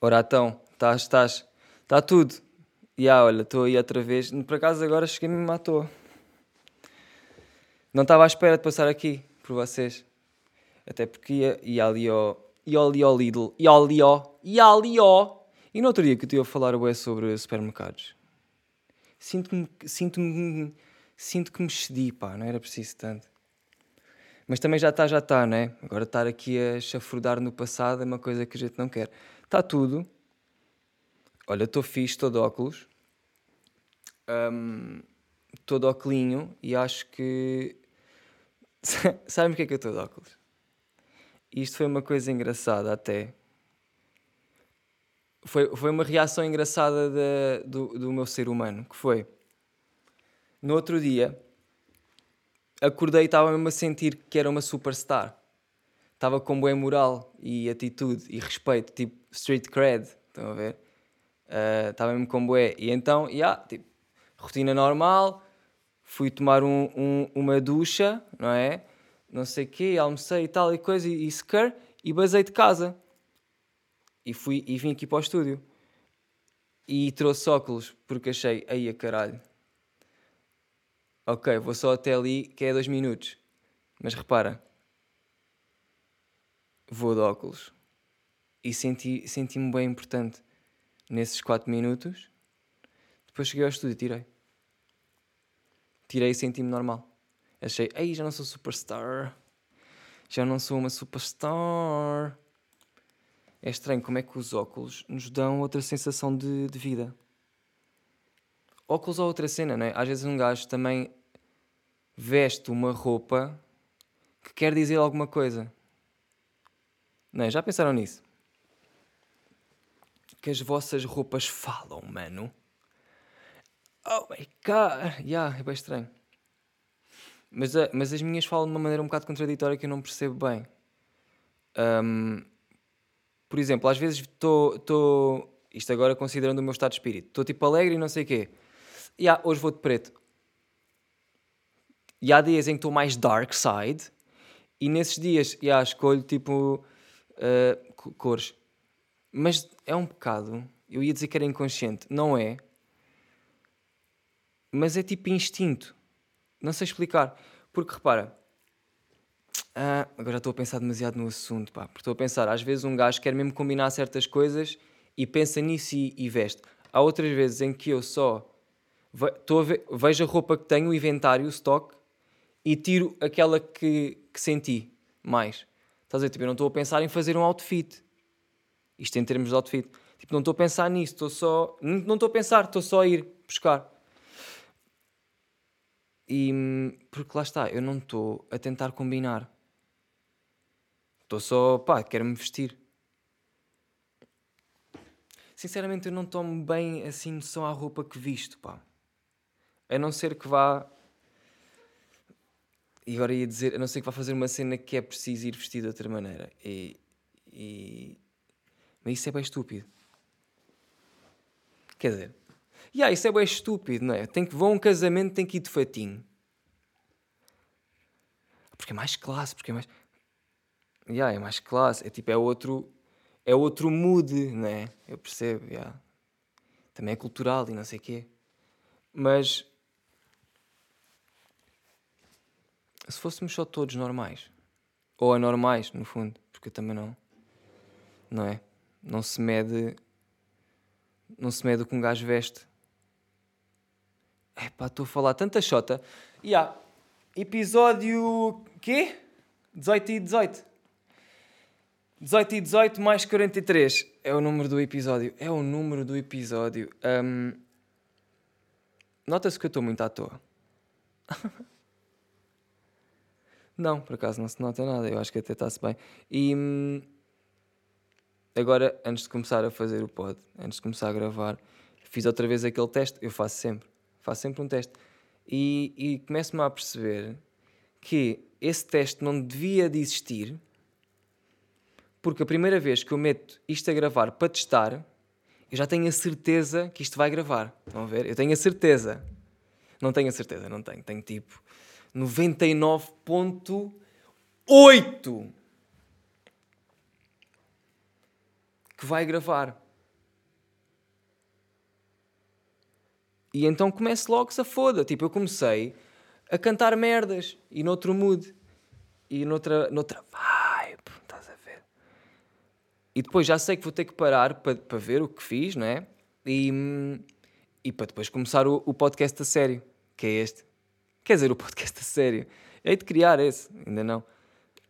Ora então, estás, estás, está tudo. E ah, olha, estou aí outra vez. Por acaso agora cheguei mesmo à toa. Não estava à espera de passar aqui por vocês. Até porque ia, ia ali ao. ia ali ao Lidl. Ia ali ao. Ia ali ao. E no outro dia que eu estive a falar é sobre supermercados. Sinto-me. Sinto-me. Sinto que me cedi, pá. Não era preciso tanto. Mas também já está, já está, né? Agora estar aqui a chafurdar no passado é uma coisa que a gente não quer. Está tudo. Olha, estou fixe, estou de óculos. Um, estou de óculos e acho que. Sabem porque é que eu estou de óculos? Isto foi uma coisa engraçada até. Foi, foi uma reação engraçada de, do, do meu ser humano, que foi... No outro dia, acordei e estava mesmo a sentir que era uma superstar. Estava com boa moral e atitude e respeito, tipo street cred, estão a ver? Uh, estava mesmo com boé. E então, yeah, tipo, rotina normal, fui tomar um, um, uma ducha, não é? Não sei o quê, almocei e tal e coisa, e, e sequer, e basei de casa. E, fui, e vim aqui para o estúdio. E trouxe óculos, porque achei, aí a caralho, ok, vou só até ali, que é dois minutos. Mas repara, vou de óculos. E senti-me senti bem importante nesses quatro minutos. Depois cheguei ao estúdio e tirei. Tirei e senti-me normal. Achei, ei, já não sou superstar. Já não sou uma superstar. É estranho como é que os óculos nos dão outra sensação de, de vida. Óculos ou outra cena, não é? Às vezes um gajo também veste uma roupa que quer dizer alguma coisa. Não é? Já pensaram nisso? Que as vossas roupas falam, mano. Oh my god! Yeah, é bem estranho. Mas, uh, mas as minhas falam de uma maneira um bocado contraditória que eu não percebo bem. Um, por exemplo, às vezes estou. Isto agora considerando o meu estado de espírito. Estou tipo alegre e não sei o quê. E yeah, hoje vou de preto. E há dias em que estou mais dark side, e nesses dias yeah, escolho tipo uh, cores. Mas é um pecado. Eu ia dizer que era inconsciente. Não é. Mas é tipo instinto. Não sei explicar. Porque repara. Uh, agora já estou a pensar demasiado no assunto, pá. Porque estou a pensar, às vezes um gajo quer mesmo combinar certas coisas e pensa nisso e, e veste. Há outras vezes em que eu só ve, vejo a roupa que tenho, o inventário, o stock, e tiro aquela que, que senti mais. Estás a ver? Tipo, eu não estou a pensar em fazer um outfit. Isto em termos de outfit. Tipo, não estou a pensar nisso, estou só. Não estou a pensar, estou só a ir buscar. E. Porque lá está, eu não estou a tentar combinar. Estou só. pá, quero-me vestir. Sinceramente, eu não tomo bem assim só a roupa que visto, pá. A não ser que vá e agora ia dizer, a não ser que vá fazer uma cena que é preciso ir vestido de outra maneira. E, e... Mas isso é bem estúpido. Quer dizer, e yeah, isso é bem estúpido, não é? Tem que vão a um casamento, tem que ir de fatinho. Porque é mais classe, porque é mais. Yeah, é mais classe, é tipo, é outro. É outro mood, não é? Eu percebo, yeah. Também é cultural e não sei o quê. Mas se fôssemos só todos normais, ou anormais, no fundo, porque também não, não é? Não se mede, não se mede o que um gajo veste. É pá, estou a falar tanta chota. E há episódio quê? 18 e 18. 18 e 18 mais 43 é o número do episódio. É o número do episódio. Um, Nota-se que eu estou muito à toa. Não, por acaso não se nota nada, eu acho que até está-se bem. E hum, agora, antes de começar a fazer o pod, antes de começar a gravar, fiz outra vez aquele teste, eu faço sempre, faço sempre um teste. E, e começo-me a perceber que esse teste não devia de existir, porque a primeira vez que eu meto isto a gravar para testar, eu já tenho a certeza que isto vai gravar. Estão a ver? Eu tenho a certeza. Não tenho a certeza, não tenho. Tenho tipo 99.8 que vai gravar. E então começa logo se a foda. Tipo, eu comecei a cantar merdas e noutro mood e noutra, noutra vibe, estás a ver? E depois já sei que vou ter que parar para, para ver o que fiz, não é? E, e para depois começar o, o podcast a sério, que é este. Quer dizer, o podcast a sério. Hei de criar esse, ainda não.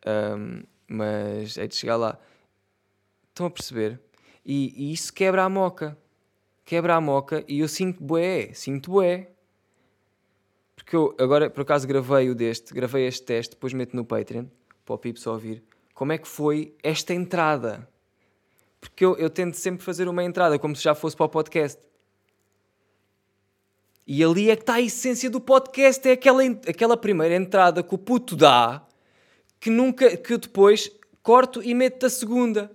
Um, mas hei de chegar lá. Estão a perceber? E, e, isso quebra a moca. Quebra a moca e eu sinto bué, sinto bué. Porque eu agora, por acaso, gravei o deste, gravei este teste, depois meto no Patreon, para o Pips ouvir, como é que foi esta entrada. Porque eu, eu tento sempre fazer uma entrada, como se já fosse para o podcast. E ali é que está a essência do podcast, é aquela, aquela primeira entrada que o puto dá, que nunca, que eu depois corto e meto da segunda.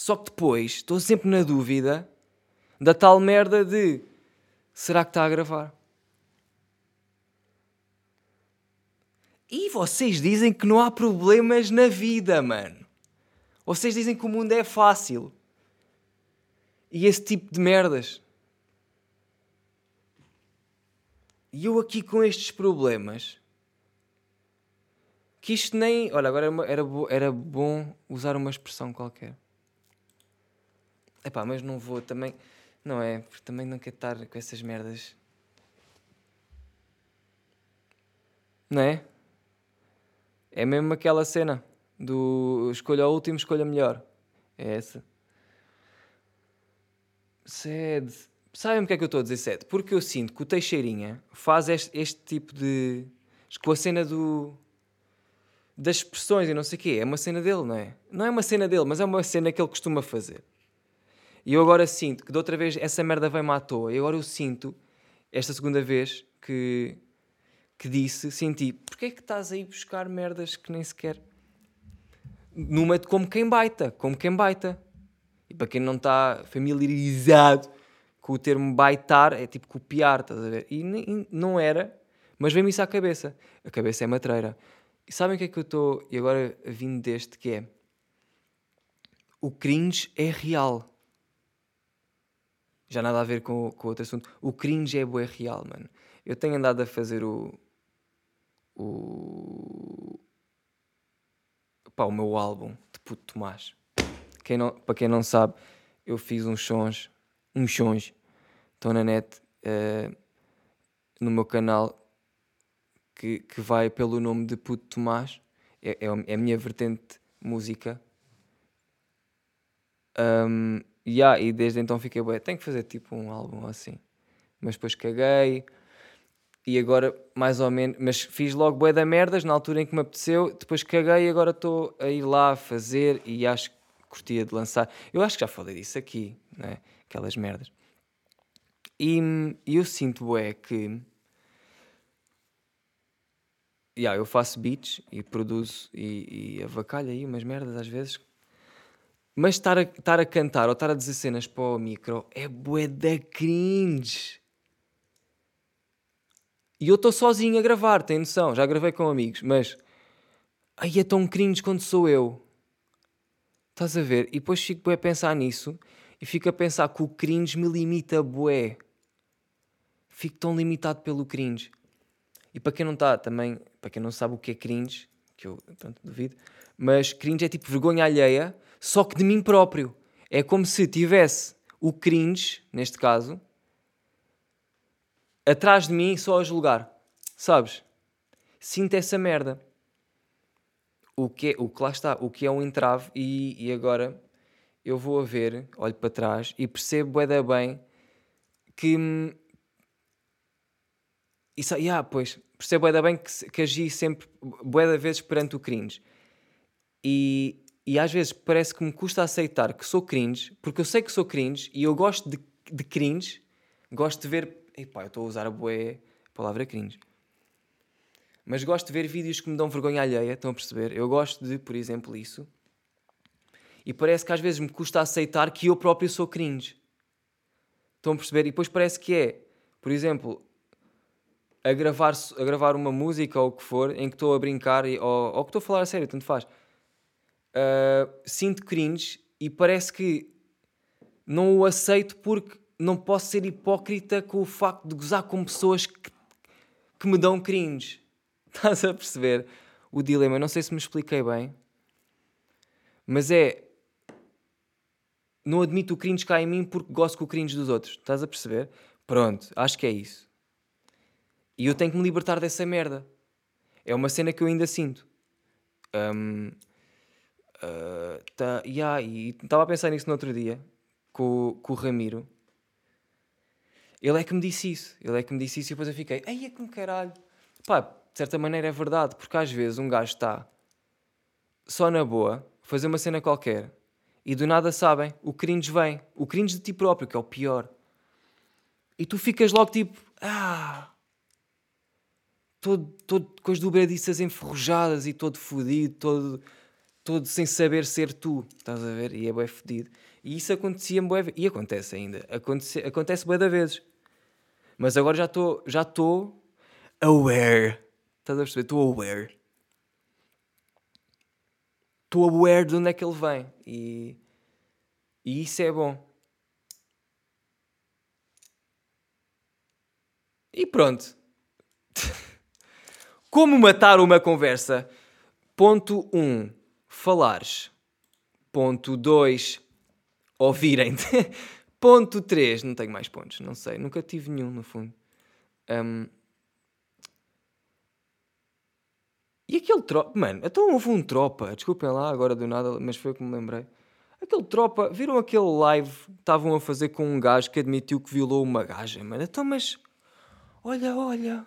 Só que depois estou sempre na dúvida da tal merda de será que está a gravar? E vocês dizem que não há problemas na vida, mano. Vocês dizem que o mundo é fácil. E esse tipo de merdas. E eu aqui com estes problemas. Que isto nem. Olha, agora era, era bom usar uma expressão qualquer. Epá, mas não vou também. Não é? Porque também não quero estar com essas merdas. Não é? É mesmo aquela cena do escolha o último, escolha melhor. É essa. Sede. Sabem porque é que eu estou a dizer sede? Porque eu sinto que o Teixeirinha faz este, este tipo de. com a cena do. das expressões e não sei o quê. É uma cena dele, não é? Não é uma cena dele, mas é uma cena que ele costuma fazer. E eu agora sinto que de outra vez essa merda veio-me à toa. E agora eu sinto, esta segunda vez que, que disse, senti, porquê é que estás aí buscar merdas que nem sequer. Numa de como quem baita, como quem baita. E para quem não está familiarizado com o termo baitar, é tipo copiar, estás a ver? E, não era, mas veio-me isso à cabeça. A cabeça é matreira. E sabem o que é que eu estou. E agora vindo deste que é. O cringe é real já nada a ver com, com outro assunto. O cringe é bué real, mano. Eu tenho andado a fazer o. O. Pá, o meu álbum de Puto Tomás. Quem não, para quem não sabe, eu fiz uns sons. Uns sons. Estão na net. Uh, no meu canal. Que, que vai pelo nome de Puto Tomás. É, é, é a minha vertente música. Um, Yeah, e desde então fiquei, bem, tenho que fazer tipo um álbum assim. Mas depois caguei. E agora, mais ou menos, mas fiz logo bué da merdas na altura em que me apeteceu, depois caguei e agora estou a ir lá a fazer e acho que curtia de lançar. Eu acho que já falei disso aqui, né? aquelas merdas. E, eu sinto bué que yeah, eu faço beats e produzo e, e avacalho aí umas merdas às vezes mas estar a, estar a cantar ou estar a dizer cenas para o micro é bué da cringe. E eu estou sozinho a gravar, tem noção? Já gravei com amigos, mas... Aí é tão cringe quando sou eu. Estás a ver? E depois fico bué a pensar nisso e fico a pensar que o cringe me limita bué. Fico tão limitado pelo cringe. E para quem não está também, para quem não sabe o que é cringe, que eu pronto, duvido, mas cringe é tipo vergonha alheia só que de mim próprio. É como se tivesse o cringe, neste caso, atrás de mim só a julgar. Sabes? Sinto essa merda. O que, é, o que lá está, o que é um entrave, e, e agora eu vou a ver, olho para trás e percebo bem, bem que. Isso, yeah, pois, percebo bem, bem que, que agi sempre, bué vezes perante o cringe. E e às vezes parece que me custa aceitar que sou cringe, porque eu sei que sou cringe e eu gosto de, de cringe, gosto de ver. Epá, eu estou a usar a boé palavra cringe. Mas gosto de ver vídeos que me dão vergonha alheia, estão a perceber? Eu gosto de, por exemplo, isso. E parece que às vezes me custa aceitar que eu próprio sou cringe. Estão a perceber? E depois parece que é, por exemplo, a gravar, a gravar uma música ou o que for, em que estou a brincar, ou, ou que estou a falar a sério, tanto faz uh, sinto cringe e parece que não o aceito porque não posso ser hipócrita com o facto de gozar com pessoas que, que me dão cringe. Estás a perceber o dilema? Não sei se me expliquei bem, mas é. Não admito o cringe cá em mim porque gosto com o cringe dos outros. Estás a perceber? Pronto, acho que é isso. E eu tenho que me libertar dessa merda. É uma cena que eu ainda sinto. Um, uh, tá, yeah, e estava a pensar nisso no outro dia com, com o Ramiro. Ele é que me disse isso. Ele é que me disse isso e depois eu fiquei, ai é que caralho. Pá, de certa maneira é verdade, porque às vezes um gajo está só na boa, fazer uma cena qualquer e do nada sabem, o cringe vem. O cringe de ti próprio, que é o pior. E tu ficas logo tipo, ah, todo, todo com as dobradiças enferrujadas e todo fodido, todo, todo sem saber ser tu, estás a ver? E é bem fodido. E isso acontecia bué, e acontece ainda, acontece, acontece bué da vezes. Mas agora já estou já estou aware. Estás a perceber? Estou aware. Estou aware de onde é que ele vem. E, e isso é bom. E pronto. Como matar uma conversa? Ponto 1. Um, falares. Ponto 2 ouvirem-te. Ponto 3, não tenho mais pontos, não sei, nunca tive nenhum no fundo. Um... E aquele tropa, mano, então houve um tropa, desculpem lá agora do nada, mas foi o que me lembrei. Aquele tropa, viram aquele live estavam a fazer com um gajo que admitiu que violou uma gaja, mano? Então, mas olha, olha,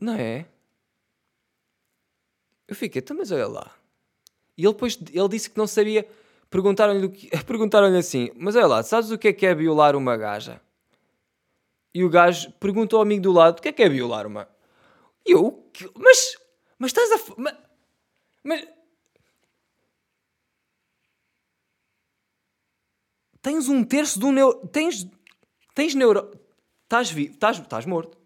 não é? Eu fiquei, então, mas olha lá. E ele depois ele disse que não sabia perguntaram-lhe perguntaram assim: Mas olha lá, sabes o que é que é violar uma gaja? E o gajo perguntou ao amigo do lado: O que é que é violar uma? E eu, mas, mas estás a. Mas, mas, tens um terço do neuro. Tens. Tens neuro. Estás vivo. Estás, estás morto.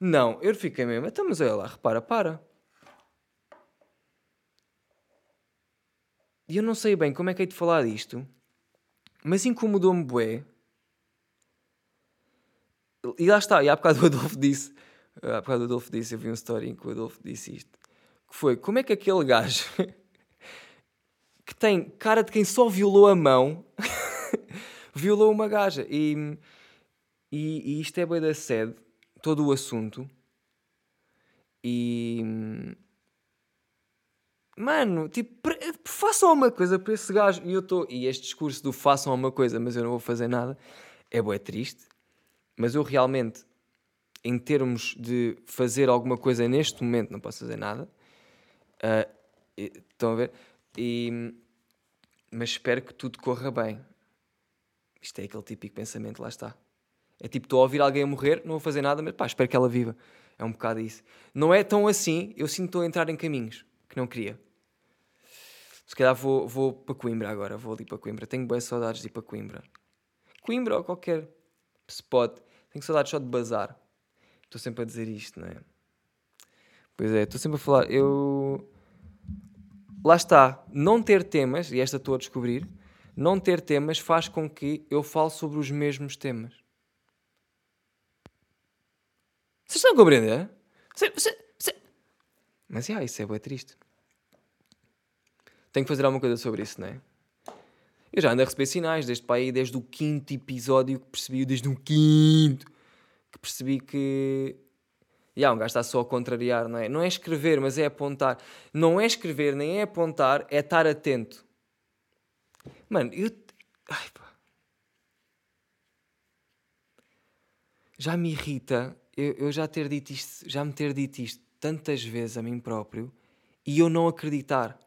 Não, eu fiquei mesmo. Então, mas olha lá, repara, para. E eu não sei bem como é que hei de falar disto, mas incomodou-me bué. E lá está, e há bocado o Adolfo disse, há bocado o Adolfo disse, eu vi um story em que o Adolfo disse isto, que foi, como é que aquele gajo que tem cara de quem só violou a mão, violou uma gaja. E, e, e isto é bem da sede, todo o assunto. E mano, tipo, façam uma coisa para esse gajo. E eu estou. E este discurso do façam uma coisa, mas eu não vou fazer nada, é bué triste. Mas eu realmente, em termos de fazer alguma coisa neste momento, não posso fazer nada. Uh, estão a ver? E, mas espero que tudo corra bem. Isto é aquele típico pensamento, lá está. É tipo, estou a ouvir alguém morrer, não vou fazer nada, mas pá, espero que ela viva. É um bocado isso. Não é tão assim, eu sinto a entrar em caminhos que não queria. Se calhar vou, vou para Coimbra agora, vou ali para Coimbra. Tenho boas saudades de ir para Coimbra. Coimbra ou qualquer spot. Tenho saudades só de bazar. Estou sempre a dizer isto, não é? Pois é, estou sempre a falar. Eu. Lá está. Não ter temas, e esta estou a descobrir, não ter temas faz com que eu fale sobre os mesmos temas. Vocês estão a compreender? Mas, yeah, isso é bem triste. Tenho que fazer alguma coisa sobre isso, não é? Eu já ando a receber sinais desde aí, desde o quinto episódio que percebi, desde o quinto, que percebi que. Yeah, um gajo está só a contrariar, não é? Não é escrever, mas é apontar. Não é escrever, nem é apontar, é estar atento. Mano, eu. Ai, pá. Já me irrita eu, eu já ter dito isto, já me ter dito isto tantas vezes a mim próprio e eu não acreditar.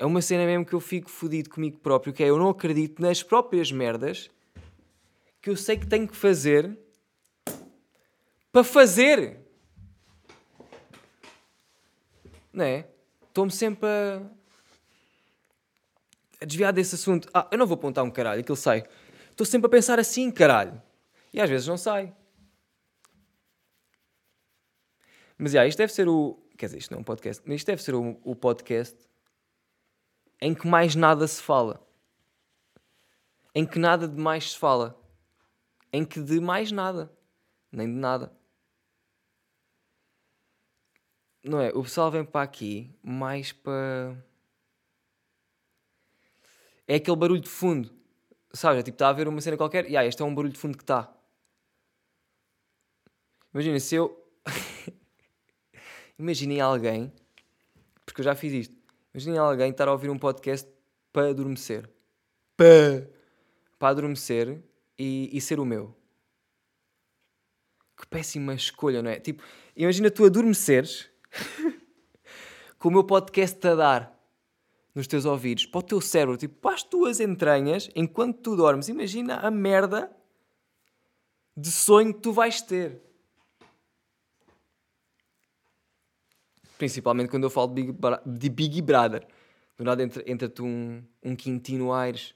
É uma cena mesmo que eu fico fodido comigo próprio, que é eu não acredito nas próprias merdas que eu sei que tenho que fazer para fazer. Não é? Estou-me sempre a, a desviar desse assunto. Ah, eu não vou apontar um caralho, aquilo sai. Estou sempre a pensar assim, caralho. E às vezes não sai. Mas, já, isto deve ser o... Quer dizer, isto não é um podcast, mas isto deve ser o, o podcast em que mais nada se fala. Em que nada de mais se fala. Em que de mais nada. Nem de nada. Não é? O pessoal vem para aqui mais para. É aquele barulho de fundo. Sabes? É tipo, está a ver uma cena qualquer e ah, este é um barulho de fundo que está. Imagina se eu. Imaginem alguém. Porque eu já fiz isto. Imaginem alguém estar a ouvir um podcast para adormecer. Para. Para adormecer e, e ser o meu. Que péssima escolha, não é? Tipo, imagina tu adormeceres com o meu podcast a dar nos teus ouvidos, para o teu cérebro, tipo, para as tuas entranhas, enquanto tu dormes. Imagina a merda de sonho que tu vais ter. Principalmente quando eu falo de Big, de Big Brother. Do nada entra-te entra um, um Quintino Aires.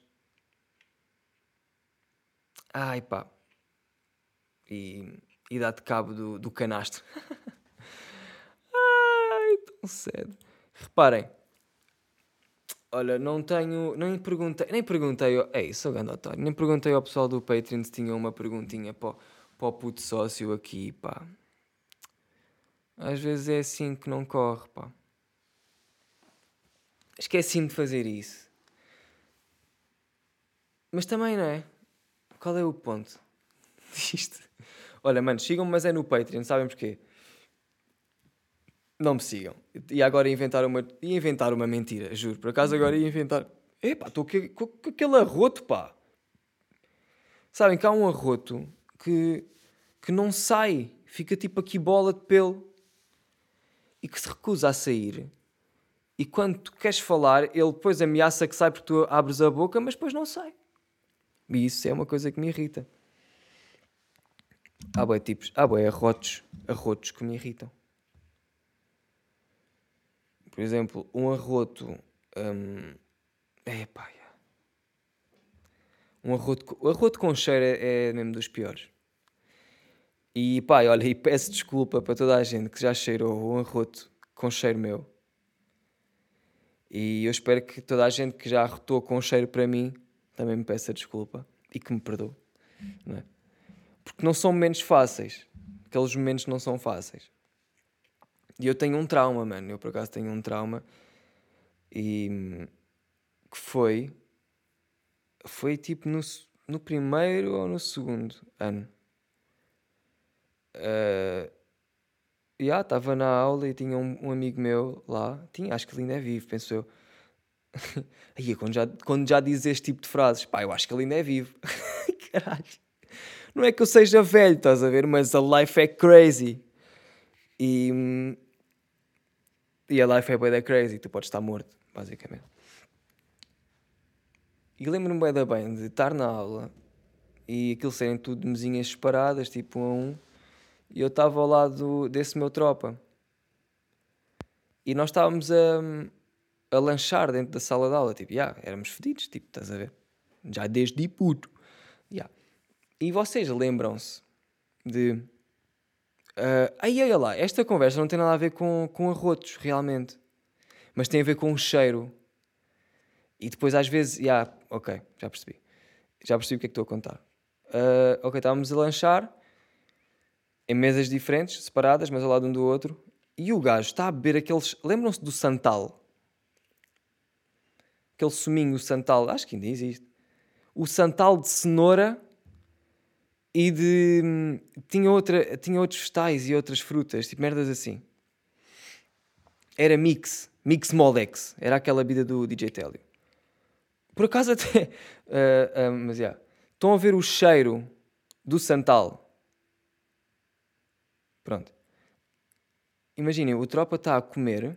Ai pá. E, e dá-te cabo do, do canastro. Ai, tão cedo. Reparem. Olha, não tenho. Nem perguntei. Nem perguntei. Ei, sou grande otário. Nem perguntei ao pessoal do Patreon se tinha uma perguntinha para, para o puto sócio aqui, pá. Às vezes é assim que não corre, pá. Esqueci-me de fazer isso. Mas também não é? Qual é o ponto disto? Olha, mano, sigam-me, mas é no Patreon, sabem porquê? Não me sigam. E agora inventar uma, inventar uma mentira, juro. Por acaso agora ia inventar. Epá, estou com, com aquele arroto, pá. Sabem que há um arroto que, que não sai, fica tipo aqui bola de pelo e que se recusa a sair. E quando tu queres falar, ele depois ameaça que sai porque tu abres a boca, mas depois não sai. E isso é uma coisa que me irrita. Há boi tipos, há boi arrotos, arrotos que me irritam. Por exemplo, um arroto. Um, é pá, um arroto, arroto com cheiro é, é mesmo dos piores. E pá, olha, e peço desculpa para toda a gente que já cheirou um arroto com cheiro meu. E eu espero que toda a gente que já arrotou com cheiro para mim também me peça desculpa e que me perdoe. Não é? Porque não são momentos fáceis. Aqueles momentos não são fáceis. E eu tenho um trauma, mano. Eu por acaso tenho um trauma. E que foi. Foi tipo no, no primeiro ou no segundo ano Uh, yeah, estava na aula e tinha um, um, amigo meu lá. Tinha, acho que ele ainda é vivo, penso eu. Aí, quando já, quando já diz este tipo de frases, pá, eu acho que ele ainda é vivo. Caralho. Não é que eu seja velho, estás a ver? Mas a life é crazy. E, e a life é bem da crazy. Tu podes estar morto, basicamente. E lembro-me bem da bem de estar na aula e aquilo serem tudo mesinhas separadas, tipo um a um e eu estava ao lado desse meu tropa. E nós estávamos a, a lanchar dentro da sala de aula, tipo, yeah, éramos fedidos, tipo, estás a ver? Já desde puto. Yeah. E vocês lembram-se de. Uh, aí, olha lá, esta conversa não tem nada a ver com, com arrotos, realmente. Mas tem a ver com o cheiro. E depois, às vezes, yeah, ok, já percebi. Já percebi o que é que estou a contar. Uh, ok, estávamos a lanchar em mesas diferentes, separadas, mas ao lado um do outro. E o gajo está a beber aqueles. Lembram-se do Santal? Aquele suminho Santal, acho que ainda existe. O Santal de cenoura e de. Tinha, outra, tinha outros vegetais e outras frutas, tipo merdas assim. Era mix, mix Molex. Era aquela bebida do DJ Telio. Por acaso até. Uh, uh, mas já. Yeah. Estão a ver o cheiro do Santal Pronto. Imaginem, o tropa está a comer,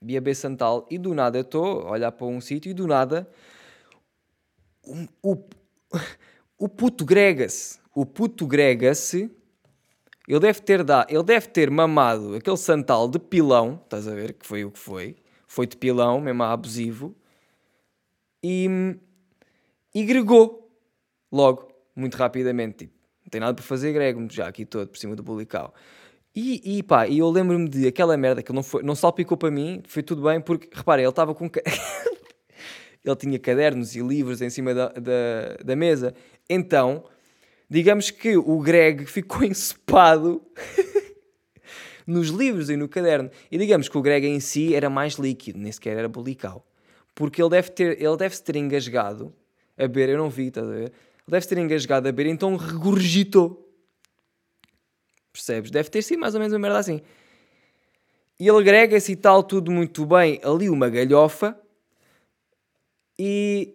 Biabé Santal, e do nada estou a olhar para um sítio e do nada o, o, o puto grega-se. O puto grega-se. Ele deve ter dado, ele deve ter mamado aquele santal de pilão, estás a ver? Que foi o que foi. Foi de pilão, mesmo abusivo. E, e gregou logo, muito rapidamente. Tipo, não tem nada para fazer, grego já aqui todo por cima do bulical. E, e pá, e eu lembro-me de aquela merda que não, foi, não salpicou para mim, foi tudo bem, porque reparem, ele estava com. ele tinha cadernos e livros em cima da, da, da mesa. Então, digamos que o Greg ficou ensopado nos livros e no caderno. E digamos que o Greg em si era mais líquido, nem sequer era bulical. Porque ele deve ter, ele deve se ter engasgado a beber, eu não vi, estás a ver? Ele deve se ter engasgado a beber, então regurgitou. Percebes? Deve ter sido mais ou menos uma merda assim. E ele agrega-se e tal, tudo muito bem, ali uma galhofa. E,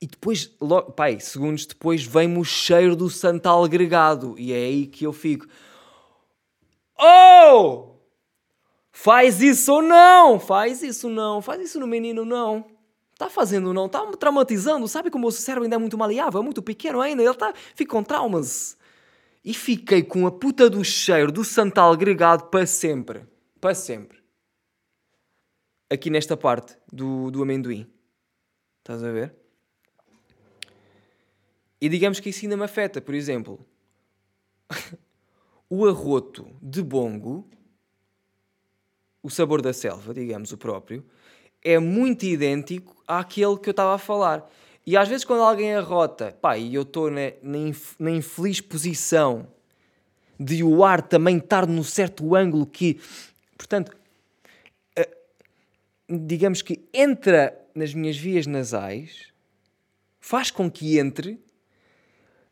e depois, logo, pai, segundos depois, vem-me o cheiro do santal agregado. E é aí que eu fico. Oh! Faz isso ou não? Faz isso não? Faz isso no menino não? Tá fazendo não? Tá me traumatizando? Sabe como o seu cérebro ainda é muito maleável, é muito pequeno ainda? Ele tá, fica com traumas. E fiquei com a puta do cheiro do santal agregado para sempre. Para sempre. Aqui nesta parte do, do amendoim. Estás a ver? E digamos que isso ainda me afeta. Por exemplo, o arroto de bongo, o sabor da selva, digamos, o próprio, é muito idêntico àquele que eu estava a falar. E às vezes quando alguém arrota, pá, e eu estou na, na, infeliz posição de o ar também estar num certo ângulo que, portanto, eh, digamos que entra nas minhas vias nasais, faz com que entre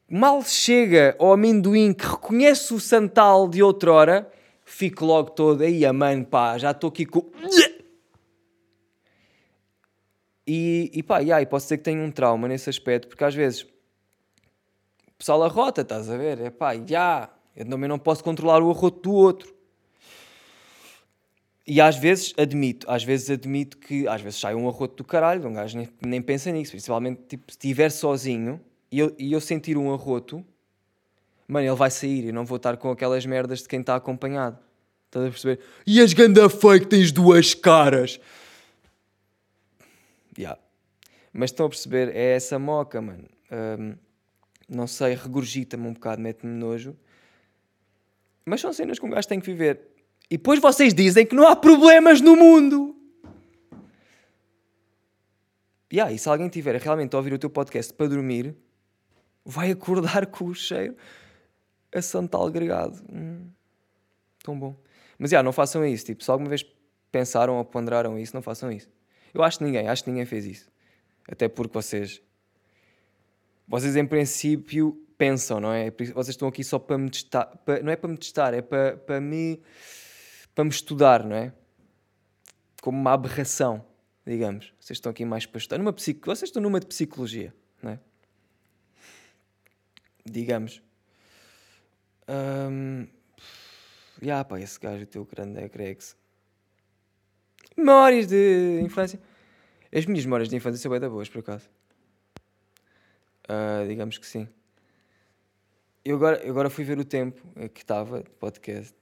mal chega ao amendoim que reconhece o santal de outrora, fico logo todo, aí a mãe, pá, já estou aqui com. E, e pá, yeah, e posso dizer que tenho um trauma nesse aspecto, porque às vezes o pessoal arrota, estás a ver? É pá, yeah, eu também não posso controlar o arroto do outro. E às vezes admito, às vezes admito que às vezes sai um arroto do caralho, um gajo nem, nem pensa nisso, principalmente tipo, se estiver sozinho e eu, e eu sentir um arroto, mano, ele vai sair e não vou estar com aquelas merdas de quem está acompanhado. Estás a perceber? E as ganda fake tens duas caras. Yeah. Mas estão a perceber? É essa moca, mano. Um, não sei, regurgita-me um bocado, mete-me nojo. Mas são cenas que um gajo tem que viver. E depois vocês dizem que não há problemas no mundo. Yeah, e se alguém tiver realmente a ouvir o teu podcast para dormir, vai acordar com o cheiro a santal agregado. Hum, tão bom. Mas yeah, não façam isso. Tipo, se alguma vez pensaram ou ponderaram isso, não façam isso. Eu acho que ninguém, acho que ninguém fez isso. Até porque vocês. Vocês, em princípio, pensam, não é? Vocês estão aqui só para me testar. Para, não é para me testar, é para, para me. para me estudar, não é? Como uma aberração, digamos. Vocês estão aqui mais para estudar. Numa psico, vocês estão numa de psicologia, não é? digamos. Um, yeah, pá, esse gajo, o teu grande é. Memórias de infância. As minhas memórias de infância são bem da boas, por acaso. Uh, digamos que sim. Eu agora, eu agora fui ver o tempo que estava de podcast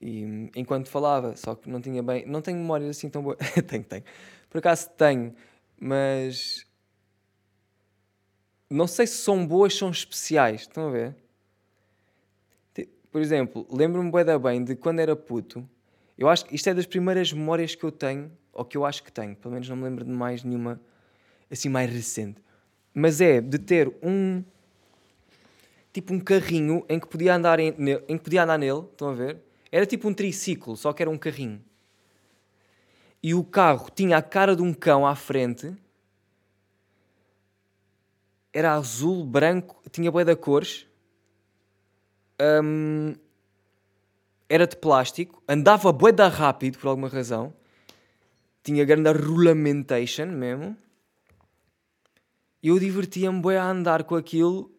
e enquanto falava, só que não tinha bem. Não tenho memórias assim tão boas. tenho, tenho. Por acaso tenho, mas não sei se são boas, são especiais. Estão a ver? Por exemplo, lembro-me bem, bem de quando era puto. Eu acho que isto é das primeiras memórias que eu tenho, ou que eu acho que tenho. Pelo menos não me lembro de mais nenhuma assim mais recente. Mas é de ter um tipo um carrinho em que podia andar em, em que podia andar nele, estão a ver? Era tipo um triciclo, só que era um carrinho. E o carro tinha a cara de um cão à frente era azul, branco, tinha bué de cores. Um, era de plástico, andava bué da rápido por alguma razão. Tinha grande rolamentation mesmo. E eu divertia-me bué a andar com aquilo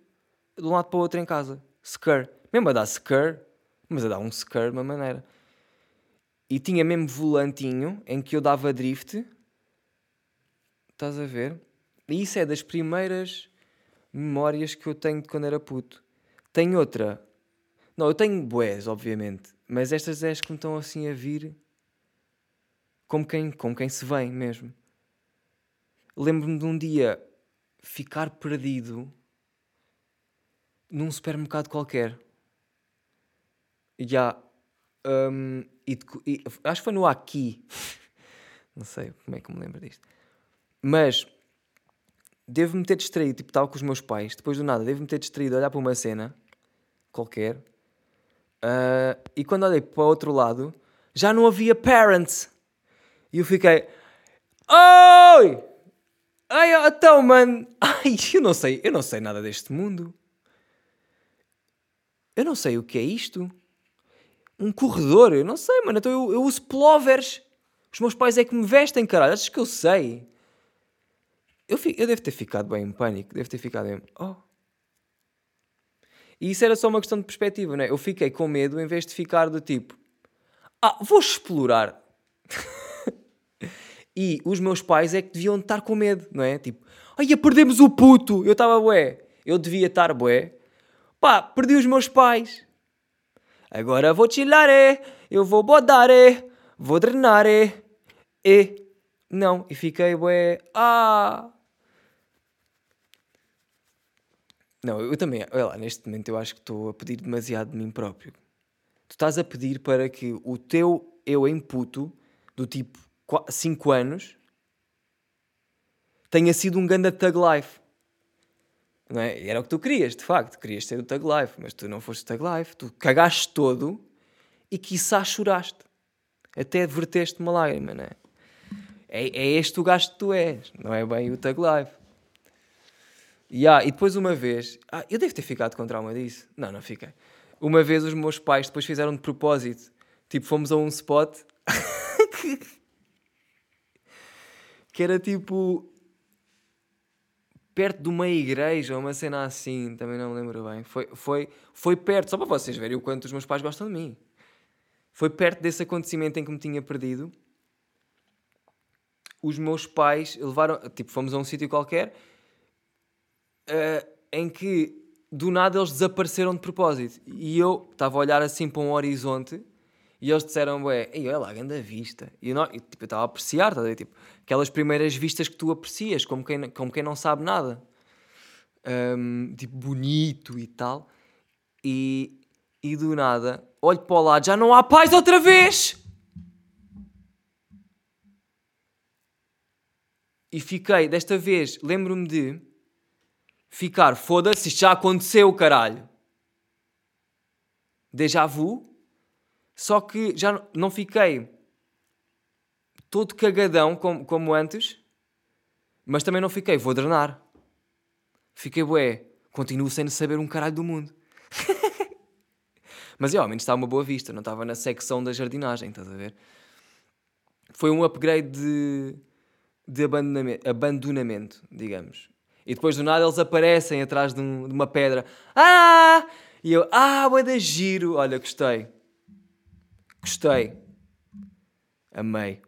de um lado para o outro em casa. Scur. Mesmo a dar scur, mas a dar um scur de uma maneira. E tinha mesmo volantinho em que eu dava drift. Estás a ver? E isso é das primeiras memórias que eu tenho de quando era puto. Tenho outra. Não, eu tenho boés, obviamente. Mas estas é as que me estão assim a vir como quem, como quem se vem mesmo. Lembro-me de um dia ficar perdido num supermercado qualquer. Já. Um, e, e, acho que foi no Aqui. Não sei como é que me lembro disto. Mas devo-me ter distraído, tipo, estava com os meus pais, depois do nada, devo-me ter distraído a olhar para uma cena qualquer. Uh, e quando olhei para o outro lado, já não havia parents. E eu fiquei, Oi! Ai, então, mano. Ai, eu não sei, eu não sei nada deste mundo. Eu não sei o que é isto. Um corredor, eu não sei, mano. Então eu, eu uso plovers. Os meus pais é que me vestem, caralho. Achas que eu sei? Eu, fico, eu devo ter ficado bem em pânico. Devo ter ficado em. Oh. E isso era só uma questão de perspectiva, não é? Eu fiquei com medo em vez de ficar do tipo. Ah, vou explorar. e os meus pais é que deviam estar com medo, não é? Tipo, ai, perdemos o puto. Eu estava bué. Eu devia estar bué. Pá, perdi os meus pais. Agora vou chilar, é. Eu vou bodar, é. Vou drenar, é. E. Não, e fiquei bué. Ah. Não, eu também, olha lá, neste momento eu acho que estou a pedir demasiado de mim próprio. Tu estás a pedir para que o teu eu em puto, do tipo 5 anos, tenha sido um ganda thug life. Não é? Era o que tu querias, de facto. Querias ser o thug life, mas tu não foste o thug life. Tu cagaste todo e quiçá choraste. Até verteste uma lágrima, não é? É, é este o gajo que tu és, não é bem o thug life. Yeah, e depois uma vez, ah, eu devo ter ficado com trauma disso. Não, não fiquei. Uma vez os meus pais depois fizeram de propósito. Tipo, fomos a um spot que era tipo perto de uma igreja uma cena assim, também não me lembro bem. Foi, foi, foi perto, só para vocês verem o quanto os meus pais gostam de mim. Foi perto desse acontecimento em que me tinha perdido. Os meus pais levaram, tipo, fomos a um sítio qualquer uh, em que do nada eles desapareceram de propósito. E eu estava a olhar assim para um horizonte e eles disseram, ué, olha lá, grande vista. E eu, tipo, estava a apreciar, tá, tipo, aquelas primeiras vistas que tu aprecias, como quem, como quem não sabe nada. Um, tipo, bonito e tal. E, e do nada, olho para o lado, já não há paz outra vez! E fiquei, desta vez, lembro-me de ficar, foda-se, isto já aconteceu, caralho. Déjà vu. Só que já não fiquei todo cagadão como, como antes, mas também não fiquei, vou drenar. Fiquei, bué, continuo sem saber um caralho do mundo. mas eu, ao menos estava uma boa vista, não estava na secção da jardinagem, estás a ver? Foi um upgrade de, de abandonamento, abandonamento digamos. E depois do nada eles aparecem atrás de, um, de uma pedra. Ah! E eu, ah, bué da giro. Olha, gostei. Gostei. Amei.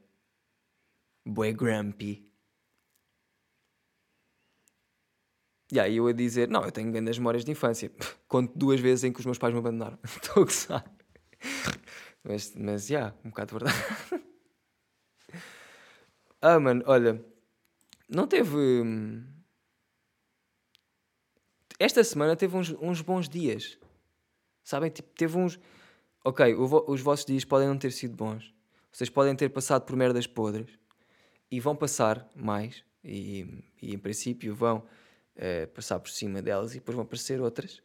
Bué grumpy. E aí eu a dizer, não, eu tenho grandes memórias de infância. Conto duas vezes em que os meus pais me abandonaram. Estou a gozar. Mas, mas, já, yeah, um bocado de verdade. ah, mano, olha, não teve... Hum, esta semana teve uns, uns bons dias. Sabem? Tipo, teve uns. Ok, vo os vossos dias podem não ter sido bons. Vocês podem ter passado por merdas podres. E vão passar mais. E, e em princípio vão uh, passar por cima delas e depois vão aparecer outras.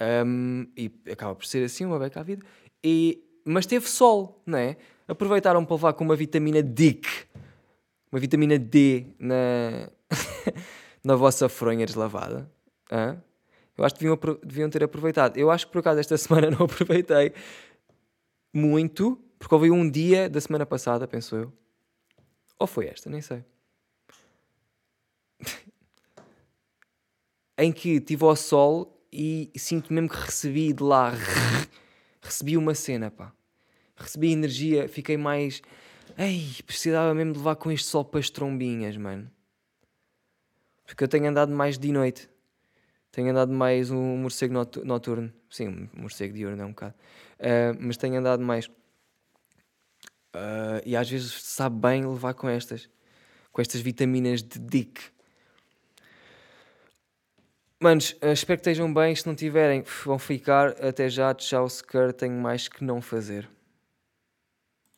Um, e acaba por ser assim uma beca à vida. E, mas teve sol, não é? Aproveitaram para levar com uma vitamina D. Uma vitamina D na, na vossa fronha deslavada. Hã? Eu acho que deviam, deviam ter aproveitado. Eu acho que por acaso esta semana não aproveitei muito, porque houve um dia da semana passada, penso eu. Ou foi esta, nem sei. em que tive ao sol e sinto mesmo que recebi de lá. Recebi uma cena, pá. Recebi energia, fiquei mais. Ei, precisava mesmo de levar com este sol para as trombinhas, mano. Porque eu tenho andado mais de noite. Tenho andado mais um morcego noturno. Sim, um morcego diurno é um bocado. Uh, mas tenho andado mais. Uh, e às vezes sabe bem levar com estas. Com estas vitaminas de dick. Manos, uh, espero que estejam bem. Se não tiverem, vão ficar. Até já. Tchau, Scur. Tenho mais que não fazer.